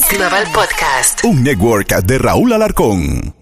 Global Podcast. Un network de Raúl Alarcón.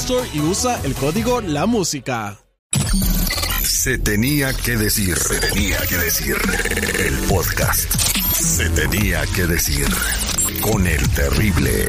y usa el código La Música. Se tenía que decir. Se tenía que decir. El podcast. Se tenía que decir. Con el terrible.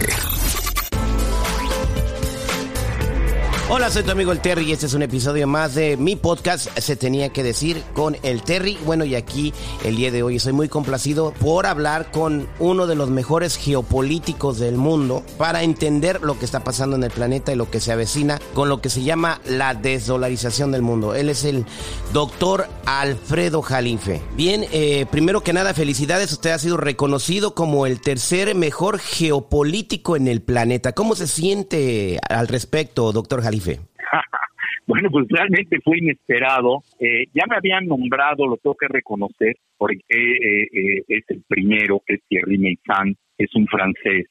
Hola, soy tu amigo el Terry y este es un episodio más de mi podcast Se tenía que decir con el Terry. Bueno, y aquí el día de hoy estoy muy complacido por hablar con uno de los mejores geopolíticos del mundo para entender lo que está pasando en el planeta y lo que se avecina con lo que se llama la desdolarización del mundo. Él es el doctor Alfredo Jalife. Bien, eh, primero que nada, felicidades. Usted ha sido reconocido como el tercer mejor geopolítico en el planeta. ¿Cómo se siente al respecto, doctor Jalife? bueno, pues realmente fue inesperado. Eh, ya me habían nombrado, lo tengo que reconocer, porque eh, eh, es el primero, que es Thierry Meissan, es un francés,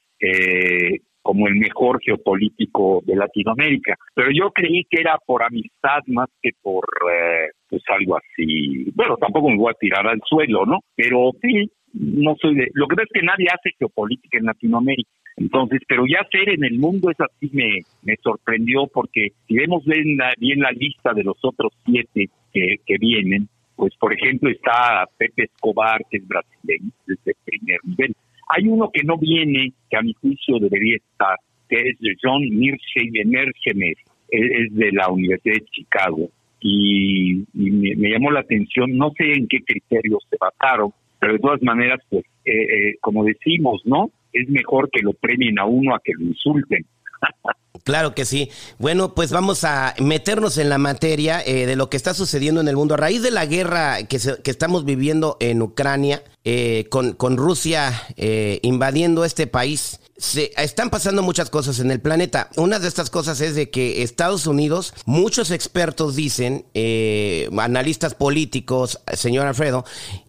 como el mejor geopolítico de Latinoamérica. Pero yo creí que era por amistad más que por pues algo así. Bueno, tampoco me voy a tirar al suelo, ¿no? Pero sí, no soy de... Lo que pasa es que nadie hace geopolítica en Latinoamérica. Entonces, pero ya ser en el mundo es así me, me sorprendió porque si vemos bien la, lista de los otros siete que, que vienen, pues por ejemplo está Pepe Escobar, que es brasileño, desde primer nivel. Hay uno que no viene, que a mi juicio debería estar, que es John Mearsheimer, es de la Universidad de Chicago. Y, me, me, llamó la atención, no sé en qué criterios se basaron, pero de todas maneras, pues, eh, eh, como decimos, ¿no? Es mejor que lo premien a uno a que lo insulten. Claro que sí. Bueno, pues vamos a meternos en la materia eh, de lo que está sucediendo en el mundo. A raíz de la guerra que, que estamos viviendo en Ucrania, con, con, Rusia invadiendo este país, se, están pasando muchas cosas en el planeta. Una de estas cosas es de que Estados Unidos, muchos expertos dicen, analistas políticos, señor Alfredo,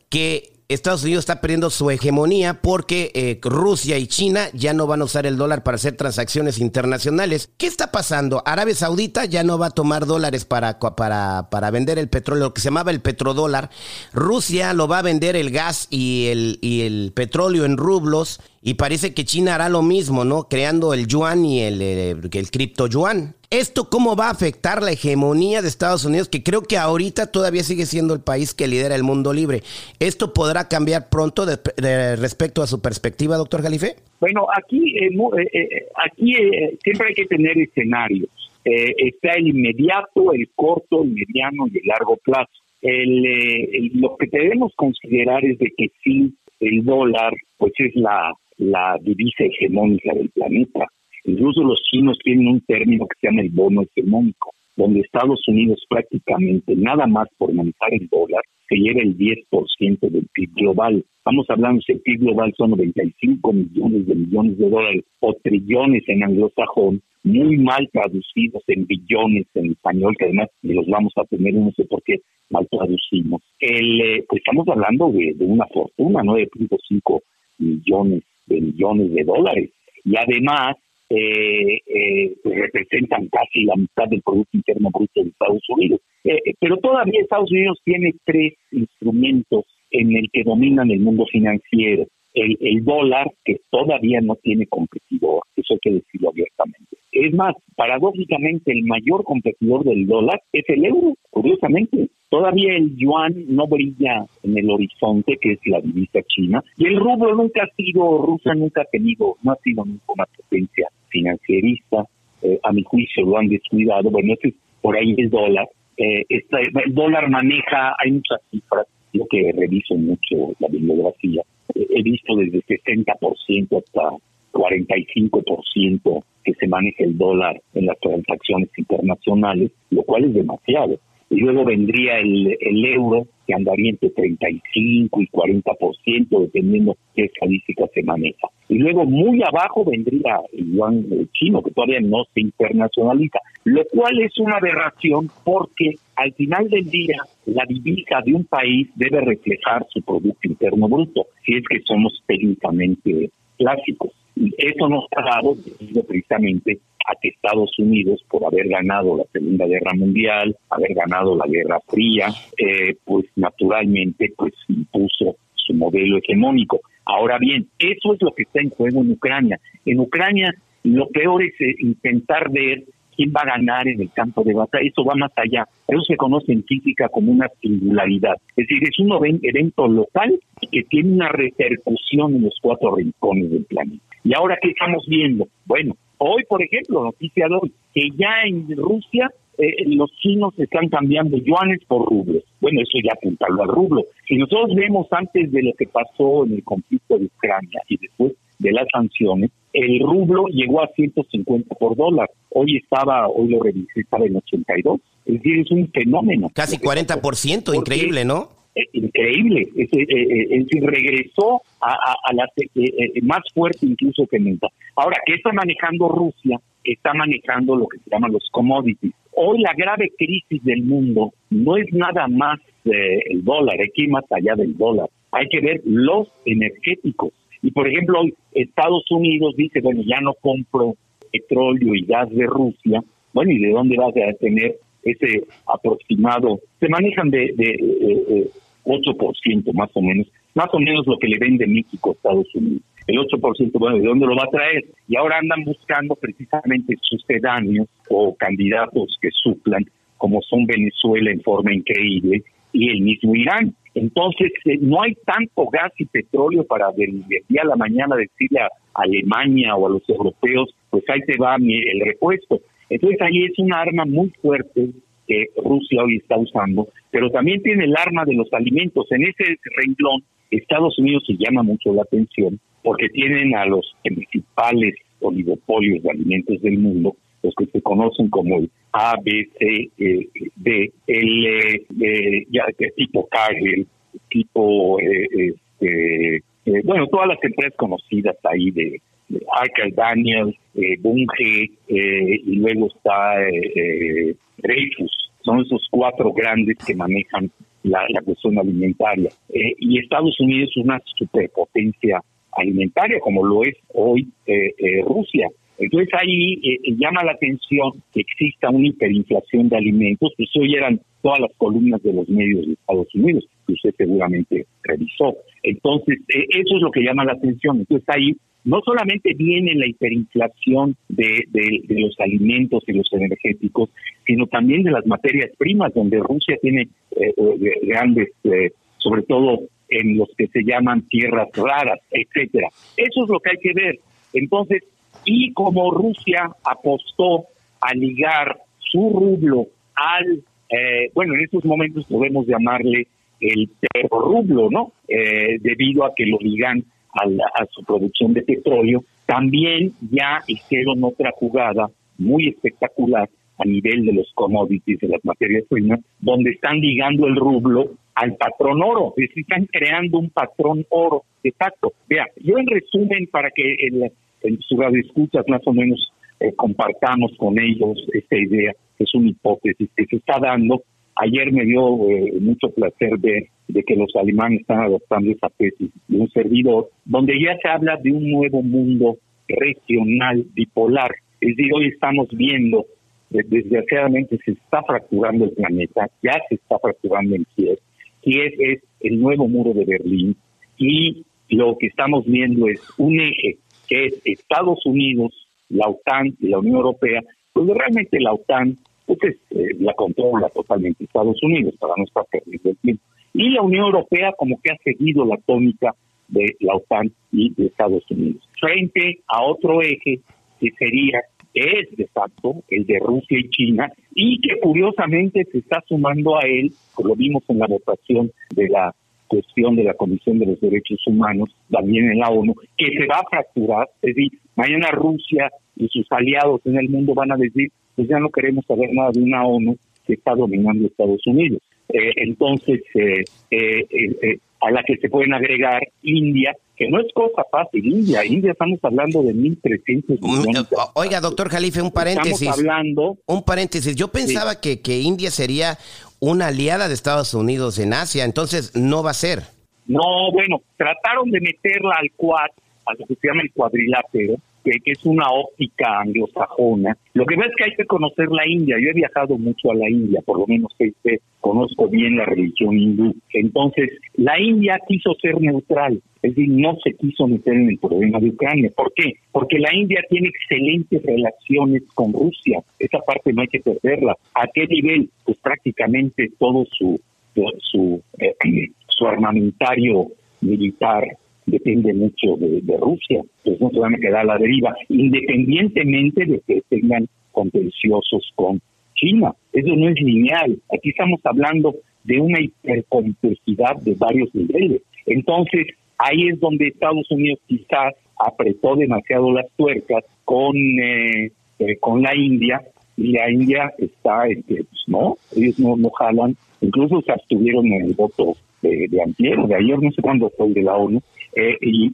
que Estados Unidos está perdiendo su hegemonía porque eh, Rusia y China ya no van a usar el dólar para hacer transacciones internacionales. ¿Qué está pasando? Arabia Saudita ya no va a tomar dólares para, para, para vender el petróleo, lo que se llamaba el petrodólar. Rusia lo va a vender el gas y el, y el petróleo en rublos. Y parece que China hará lo mismo, ¿no? Creando el yuan y el, eh, el, cripto yuan. ¿Esto cómo va a afectar la hegemonía de Estados Unidos, que creo que ahorita todavía sigue siendo el país que lidera el mundo libre? ¿Esto podrá cambiar pronto respecto a su perspectiva, doctor Galife? Bueno, aquí, eh, eh, aquí siempre hay que tener escenarios. está el inmediato, el corto, el mediano y el largo plazo. lo que debemos considerar es de que sí, el dólar, pues es la la divisa hegemónica del planeta. Incluso los chinos tienen un término que se llama el bono hegemónico, donde Estados Unidos prácticamente nada más por manejar el dólar se lleva el 10% del PIB global. Estamos hablando que el PIB global son 95 millones de millones de dólares o trillones en anglosajón, muy mal traducidos en billones en español, que además los vamos a tener, no sé por qué mal traducimos. El, eh, pues estamos hablando de, de una fortuna, 9.5 millones de millones de dólares y además eh, eh, pues representan casi la mitad del Producto Interno Bruto de Estados Unidos. Eh, pero todavía Estados Unidos tiene tres instrumentos en el que dominan el mundo financiero. El, el dólar, que todavía no tiene competidor, eso hay que decirlo abiertamente. Es más, paradójicamente, el mayor competidor del dólar es el euro, curiosamente Todavía el yuan no brilla en el horizonte, que es la divisa china, y el rublo nunca ha sido, Rusia nunca ha tenido, no ha sido nunca una potencia financierista, eh, a mi juicio lo han descuidado, bueno, ese es por ahí el dólar, eh, el dólar maneja, hay muchas cifras, yo que reviso mucho la bibliografía, eh, he visto desde 60% hasta 45% que se maneja el dólar en las transacciones internacionales, lo cual es demasiado. Luego vendría el, euro, que andaría entre 35 y 40%, dependiendo qué estadística se maneja. Y luego muy abajo vendría el yuan chino, que todavía no se internacionaliza, lo cual es una aberración porque al final del día la divisa de un país debe reflejar su Producto Interno Bruto, si es que somos técnicamente clásicos. Y eso nos ha dado precisamente a que Estados Unidos, por haber ganado la Segunda Guerra Mundial, haber ganado la Guerra Fría, eh, pues naturalmente pues impuso su modelo hegemónico. Ahora bien, eso es lo que está en juego en Ucrania. En Ucrania lo peor es eh, intentar ver quién va a ganar en el campo de batalla. Eso va más allá. Eso se conoce en física como una singularidad. Es decir, es un evento local que tiene una repercusión en los cuatro rincones del planeta. ¿Y ahora qué estamos viendo? Bueno, hoy, por ejemplo, noticia de hoy, que ya en Rusia eh, los chinos están cambiando yuanes por rublos. Bueno, eso ya apuntarlo al rublo. Si nosotros vemos antes de lo que pasó en el conflicto de Ucrania y después de las sanciones, el rublo llegó a 150 por dólar. Hoy estaba, hoy lo revisé, estaba en 82. Es decir, es un fenómeno. Casi 40%, increíble, ¿no? Eh, increíble. Es, eh, eh, regresó a, la más fuerte incluso que nunca. Ahora, ¿qué está manejando Rusia? Está manejando lo que se llaman los commodities. Hoy la grave crisis del mundo no es nada más el dólar, ir más allá del dólar. Hay que ver los energéticos. Y por ejemplo, hoy Estados Unidos dice, bueno, ya no compro petróleo y gas de Rusia. Bueno, ¿y de dónde vas a tener ese aproximado? Se manejan de, de 8% más o menos, más o menos lo que le vende México a Estados Unidos. El 8%, bueno, ¿de dónde lo va a traer? Y ahora andan buscando precisamente sucedáneos o candidatos que suplan, como son Venezuela en forma increíble y el mismo Irán. Entonces, eh, no hay tanto gas y petróleo para del, día a la mañana decirle a Alemania o a los europeos, pues ahí te va el repuesto. Entonces, ahí es un arma muy fuerte que Rusia hoy está usando, pero también tiene el arma de los alimentos. En ese renglón, Estados Unidos se llama mucho la atención porque tienen a los principales oligopolios de alimentos del mundo, los que se conocen como el A, B, e, D, L, eh, ya, tipo Cargill, tipo, eh, bueno, todas las empresas conocidas ahí de Arkel Daniels, eh, Bunge, y luego está eh, Dreyfus. Son esos cuatro grandes que manejan la, cuestión alimentaria. y Estados Unidos es una superpotencia alimentaria, como lo es hoy Rusia. Entonces ahí llama la atención que exista una hiperinflación de alimentos, pues hoy eran todas las columnas de los medios de Estados Unidos, que usted seguramente revisó. Entonces, eso es lo que llama la atención. Entonces ahí no solamente viene la hiperinflación de, los alimentos y los energéticos, sino también de las materias primas, donde Rusia tiene eh, eh, grandes, eh, sobre todo en los que se llaman tierras raras, etcétera. Eso es lo que hay que ver. Entonces, y como Rusia apostó a ligar su rublo al, bueno, en estos momentos podemos llamarle el rublo, ¿no? debido a que lo ligan a, su producción de petróleo, también ya hicieron otra jugada muy espectacular a nivel de los commodities, de las materias primas, donde están ligando el rublo al patrón oro, es decir, están creando un patrón oro de facto. Vea, yo en resumen, para que el, en su radio escuchas más o menos eh, compartamos con ellos esta idea, que es una hipótesis que se está dando, Ayer me dio eh, mucho placer ver de que los alemanes están adoptando esa tesis de un servidor, donde ya se habla de un nuevo mundo regional bipolar. Es decir, hoy estamos viendo, desgraciadamente se está fracturando el planeta, ya se está fracturando en Kiev. Kiev es el nuevo muro de Berlín y lo que estamos viendo es un eje es Estados Unidos, la OTAN y la Unión Europea, donde realmente la OTAN pues eh, la controla totalmente Estados Unidos para no estar perdiendo el tiempo. Y la Unión Europea como que ha seguido la tónica de la OTAN y de Estados Unidos, frente a otro eje que sería, es de facto, el de Rusia y China, y que curiosamente se está sumando a él, lo vimos en la votación de la cuestión de la Comisión de los Derechos Humanos, también en la ONU, que se va a fracturar, es decir, mañana Rusia y sus aliados en el mundo van a decir, pues ya no queremos saber nada de una ONU que está dominando Estados Unidos. Eh, entonces, eh, eh, a la que se pueden agregar India, que no es cosa fácil, India, India estamos hablando de 1.300 mm, millones. Oiga, doctor Jalife, un paréntesis. Estamos hablando... Un paréntesis, yo pensaba que, que India sería una aliada de Estados Unidos en Asia, entonces no va a ser. No, bueno, trataron de meterla al Quad, a lo que se llama el cuadrilátero, que, es una óptica anglosajona. Lo que pasa es que hay que conocer la India. Yo he viajado mucho a la India, por lo menos que, conozco bien la religión hindú. Entonces, la India quiso ser neutral, es decir, no se quiso meter en el problema de Ucrania. ¿Por qué? Porque la India tiene excelentes relaciones con Rusia. Esa parte no hay que perderla. ¿A qué nivel? Pues prácticamente todo su su, eh, su armamentario militar depende mucho de, Rusia, pues no se van a quedar a la deriva, independientemente de que tengan contenciosos con China. Eso no es lineal. Aquí estamos hablando de una hipercomplejidad de varios niveles. Entonces, ahí es donde Estados Unidos quizás apretó demasiado las tuercas con, eh, eh, con la India y la India está que, pues, no, ellos no, no jalan, incluso se abstuvieron en el voto de, de de ayer, no sé cuándo fue de la ONU, eh, y,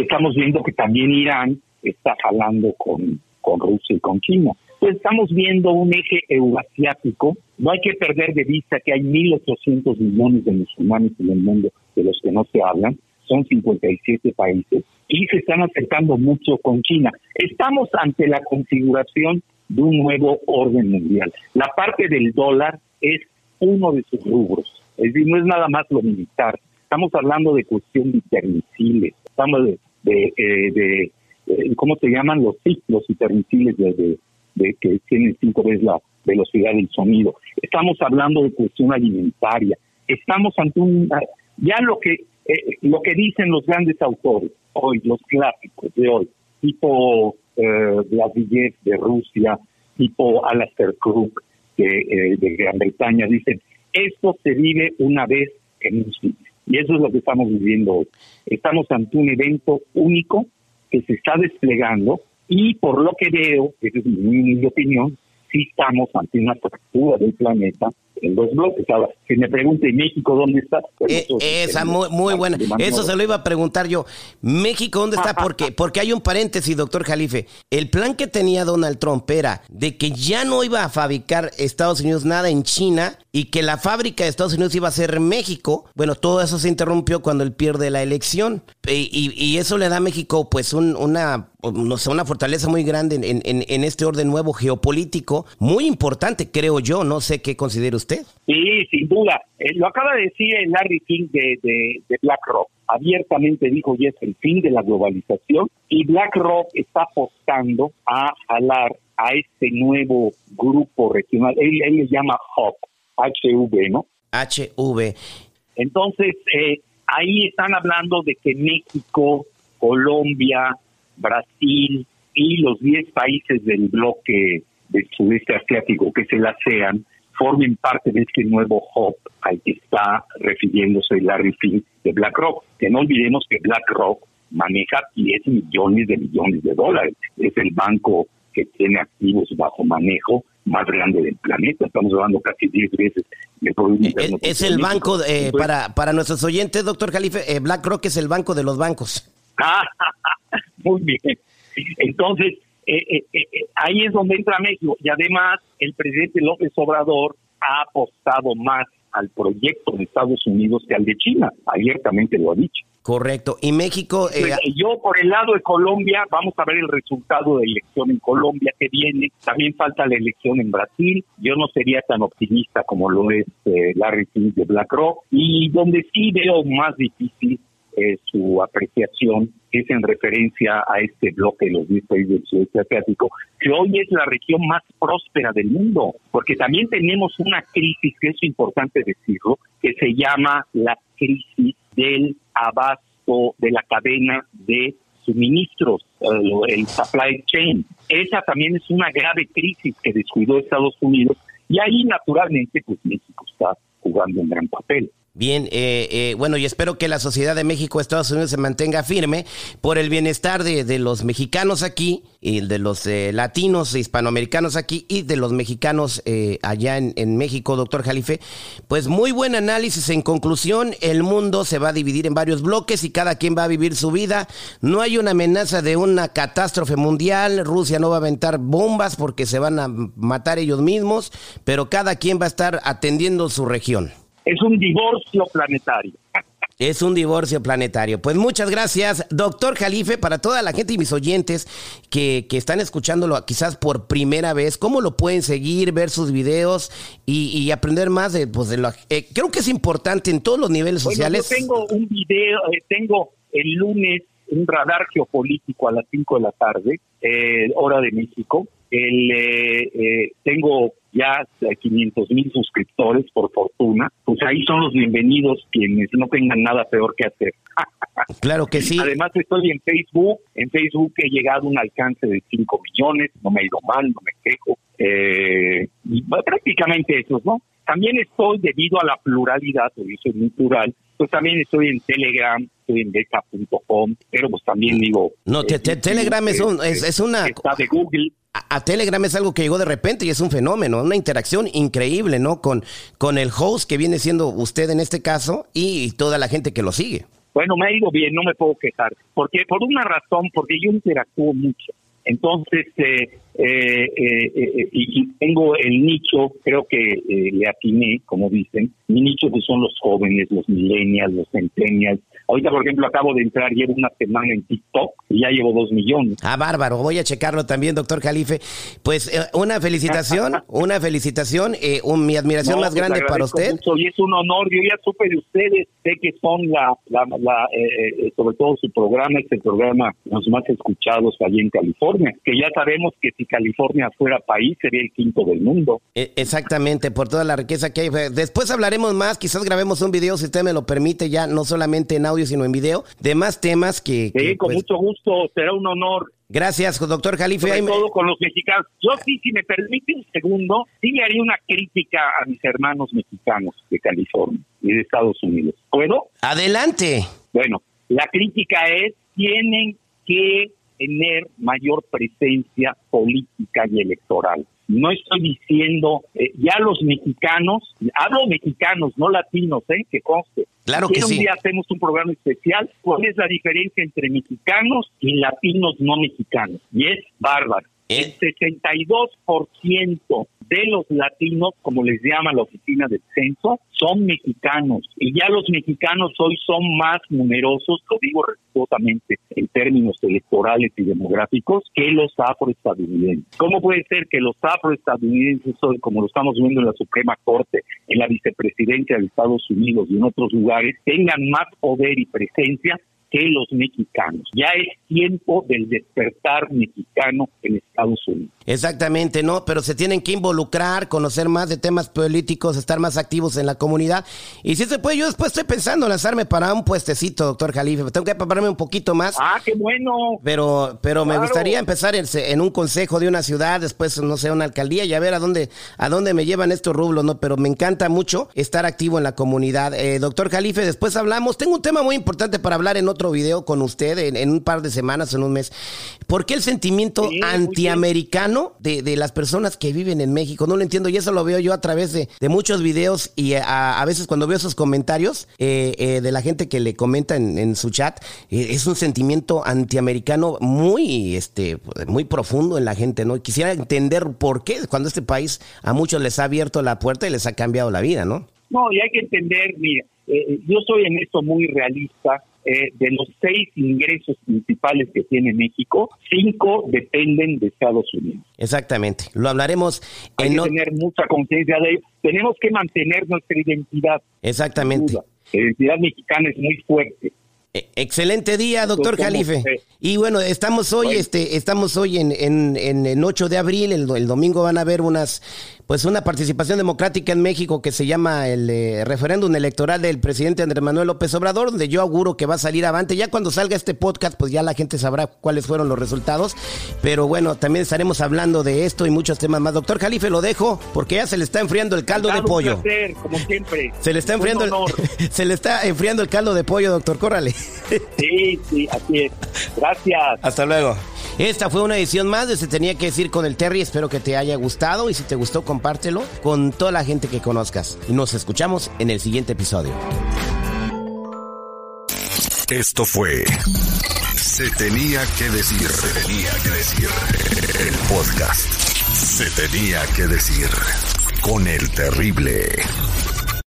estamos viendo que también Irán está jalando con, con Rusia y con China. Pues estamos viendo un eje euroasiático. No hay que perder de vista que hay 1.800 millones de musulmanes en el mundo de los que no se hablan. Son 57 países y se están acercando mucho con China. Estamos ante la configuración de un nuevo orden mundial. La parte del dólar es uno de sus rubros. Es decir, no es nada más lo militar, Estamos hablando de cuestión de misiles, estamos de, de, eh, eh, ¿cómo se llaman? Los ciclos hipermisiles de, de, que tienen cinco veces la velocidad del sonido. Estamos hablando de cuestión alimentaria. Estamos ante un... Ya lo que, eh, lo que dicen los grandes autores hoy, los clásicos de hoy, tipo eh, Vladimir de Rusia, tipo Alastair Crook de, de Gran Bretaña, dicen, esto se vive una vez en un. Y eso es lo que estamos viviendo hoy. Estamos ante un evento único que se está desplegando y por lo que veo, esa es mi, opinión, sí estamos ante una fractura del planeta en dos bloques. Ahora, si me pregunte México dónde está. Eh, esa muy, muy buena. Eso se lo iba a preguntar yo. México dónde está porque porque hay un paréntesis, doctor Jalife. El plan que tenía Donald Trump era de que ya no iba a fabricar Estados Unidos nada en China y que la fábrica de Estados Unidos iba a ser México. Bueno, todo eso se interrumpió cuando él pierde la elección y, eso le da a México pues una no sé, una fortaleza muy grande en, en, este orden nuevo geopolítico, muy importante, creo yo. No sé qué considera usted. Sí, sin duda. Eh, lo acaba de decir Larry King de, de, BlackRock. Abiertamente dijo, y es el fin de la globalización. Y BlackRock está apostando a jalar a este nuevo grupo regional. Él, le llama HUB, HV, ¿no? HV. Entonces, eh, ahí están hablando de que México, Colombia, Brasil y los 10 países del bloque del sudeste asiático que se la sean formen parte de este nuevo hub al que está refiriéndose Larry Fink de BlackRock. Que no olvidemos que BlackRock maneja 10 millones de millones de dólares. Es el banco que tiene activos bajo manejo más grande del planeta. Estamos hablando casi 10 veces de Producto eh, Es el banco, eh, para, para nuestros oyentes, doctor Calife, eh, BlackRock es el banco de los bancos. muy bien. Entonces, eh, eh, eh, ahí es donde entra México. Y además, el presidente López Obrador ha apostado más al proyecto de Estados Unidos que al de China. Abiertamente lo ha dicho. Correcto. Y México... yo por el lado de Colombia, vamos a ver el resultado de elección en Colombia que viene. También falta la elección en Brasil. Yo no sería tan optimista como lo es Larry King de BlackRock. Y donde sí veo más difícil eh, su apreciación es en referencia a este bloque de los 10 países del sudeste asiático, que hoy es la región más próspera del mundo, porque también tenemos una crisis, que es importante decirlo, que se llama la crisis del abasto de la cadena de suministros, eh, el supply chain. Esa también es una grave crisis que descuidó Estados Unidos y ahí naturalmente pues México está jugando un gran papel. Bien, eh, eh, bueno, y espero que la sociedad de México, Estados Unidos se mantenga firme por el bienestar de, de los mexicanos aquí, y de los eh, latinos e hispanoamericanos aquí y de los mexicanos eh, allá en, en, México, doctor Jalife. Pues muy buen análisis. En conclusión, el mundo se va a dividir en varios bloques y cada quien va a vivir su vida. No hay una amenaza de una catástrofe mundial. Rusia no va a aventar bombas porque se van a matar ellos mismos, pero cada quien va a estar atendiendo su región. Es un divorcio planetario. Es un divorcio planetario. Pues muchas gracias, doctor Jalife, para toda la gente y mis oyentes que, que están escuchándolo quizás por primera vez. ¿Cómo lo pueden seguir, ver sus videos y, y aprender más de, pues, de lo... Eh, creo que es importante en todos los niveles sociales. Yo tengo un video, eh, tengo el lunes un radar geopolítico a las 5 de la tarde, eh, hora de México. El, eh, tengo ya 500 mil suscriptores, por fortuna, pues ahí son los bienvenidos quienes no tengan nada peor que hacer. Claro que sí. Además estoy en Facebook, en Facebook he llegado a un alcance de 5 millones, no me ha ido mal, no me quejo, eh, prácticamente eso, ¿no? También estoy, debido a la pluralidad, porque soy muy plural, pues también estoy en Telegram, estoy en beca.com, pero pues también digo... No, te, te, Telegram es, un, es, es una... Está de Google a, Telegram es algo que llegó de repente y es un fenómeno, una interacción increíble, ¿no? Con, con el host que viene siendo usted en este caso y toda la gente que lo sigue. Bueno, me ha ido bien, no me puedo quejar. Porque por una razón, porque yo interactúo mucho. Entonces, eh, eh, eh, y, y, tengo el nicho, creo que le atiné, como dicen, mi nicho que son los jóvenes, los millennials, los centennials. Ahorita, por ejemplo, acabo de entrar, llevo una semana en TikTok y ya llevo dos millones. Ah, bárbaro, voy a checarlo también, doctor Jalife. Pues una felicitación, una felicitación, un, mi admiración no, más grande para usted. Mucho, y es un honor, yo ya supe de ustedes, sé que son la, la, la sobre todo su programa, es el programa los más escuchados allí en California, que ya sabemos que si California fuera país sería el quinto del mundo. Exactamente, por toda la riqueza que hay. Después hablaremos más, quizás grabemos un video si usted me lo permite ya, no solamente en audio sino en video, de más temas que... Sí, que, con pues... mucho gusto, será un honor. Gracias, doctor Jalife. Sobre todo con los mexicanos. Yo sí, si me permite un segundo, sí le haría una crítica a mis hermanos mexicanos de California y de Estados Unidos. ¿Puedo? Adelante. Bueno, la crítica es, tienen que tener mayor presencia política y electoral. No estoy diciendo, eh, ya los mexicanos, hablo mexicanos, no latinos, ¿eh? que conste. Claro que un sí. día hacemos un programa especial, ¿cuál es la diferencia entre mexicanos y latinos no mexicanos? Y es bárbaro. ¿Eh? El 62% de los latinos, como les llama la oficina del censo, son mexicanos. Y ya los mexicanos hoy son más numerosos, lo digo respetuosamente en términos electorales y demográficos, que los afroestadounidenses. ¿Cómo puede ser que los afroestadounidenses, hoy, como lo estamos viendo en la Suprema Corte, en la vicepresidencia de Estados Unidos y en otros lugares, tengan más poder y presencia que los mexicanos. Ya es tiempo del despertar mexicano en Estados Unidos. Exactamente, no, pero se tienen que involucrar, conocer más de temas políticos, estar más activos en la comunidad. Y si se puede, yo después estoy pensando en lanzarme para un puestecito, doctor Jalife. Tengo que prepararme un poquito más. Ah, qué bueno. Pero, pero Claro. me gustaría empezar en, en un consejo de una ciudad, después, no sé, una alcaldía y a ver a dónde, a dónde me llevan estos rublos, ¿no? Pero me encanta mucho estar activo en la comunidad. Eh, doctor Jalife, después hablamos. Tengo un tema muy importante para hablar en otro video con usted en, en un par de semanas, en un mes. ¿Por qué el sentimiento Sí, antiamericano de, de las personas que viven en México? No lo entiendo y eso lo veo yo a través de, de muchos videos y a, a veces cuando veo esos comentarios eh, eh, de la gente que le comenta en, en su chat, eh, es un sentimiento antiamericano muy, este, muy profundo en la gente, ¿no? Quisiera entender por qué cuando este país a muchos les ha abierto la puerta y les ha cambiado la vida, ¿no? No, y hay que entender, mira, eh, yo soy en esto muy realista. Eh, de los seis ingresos principales que tiene México, cinco dependen de Estados Unidos. Exactamente. Lo hablaremos Hay en que no- tener mucha conciencia de ello. Tenemos que mantener nuestra identidad. Exactamente. La identidad mexicana es muy fuerte. E- Excelente día, doctor ¿Cómo Jalife. fue? Y bueno, estamos hoy, Bueno. este, estamos hoy en, en, en, en 8 de abril, el, el domingo van a haber unas, pues una participación democrática en México que se llama el eh, referéndum electoral del presidente Andrés Manuel López Obrador, donde yo auguro que va a salir avante. Ya cuando salga este podcast, pues ya la gente sabrá cuáles fueron los resultados. Pero bueno, también estaremos hablando de esto y muchos temas más. Doctor Jalife, lo dejo porque ya se le está enfriando el caldo de un pollo. placer, como siempre. Se le está enfriando el, se le está enfriando el caldo de pollo, doctor. Córrale. Sí, sí, así es. Gracias. Hasta luego. Esta fue una edición más de Se Tenía que decir con el Terry. Espero que te haya gustado y si te gustó, compártelo con toda la gente que conozcas. Y nos escuchamos en el siguiente episodio. Esto fue Se tenía que decir. Se tenía que decir. El podcast. Se tenía que decir. Con el terrible.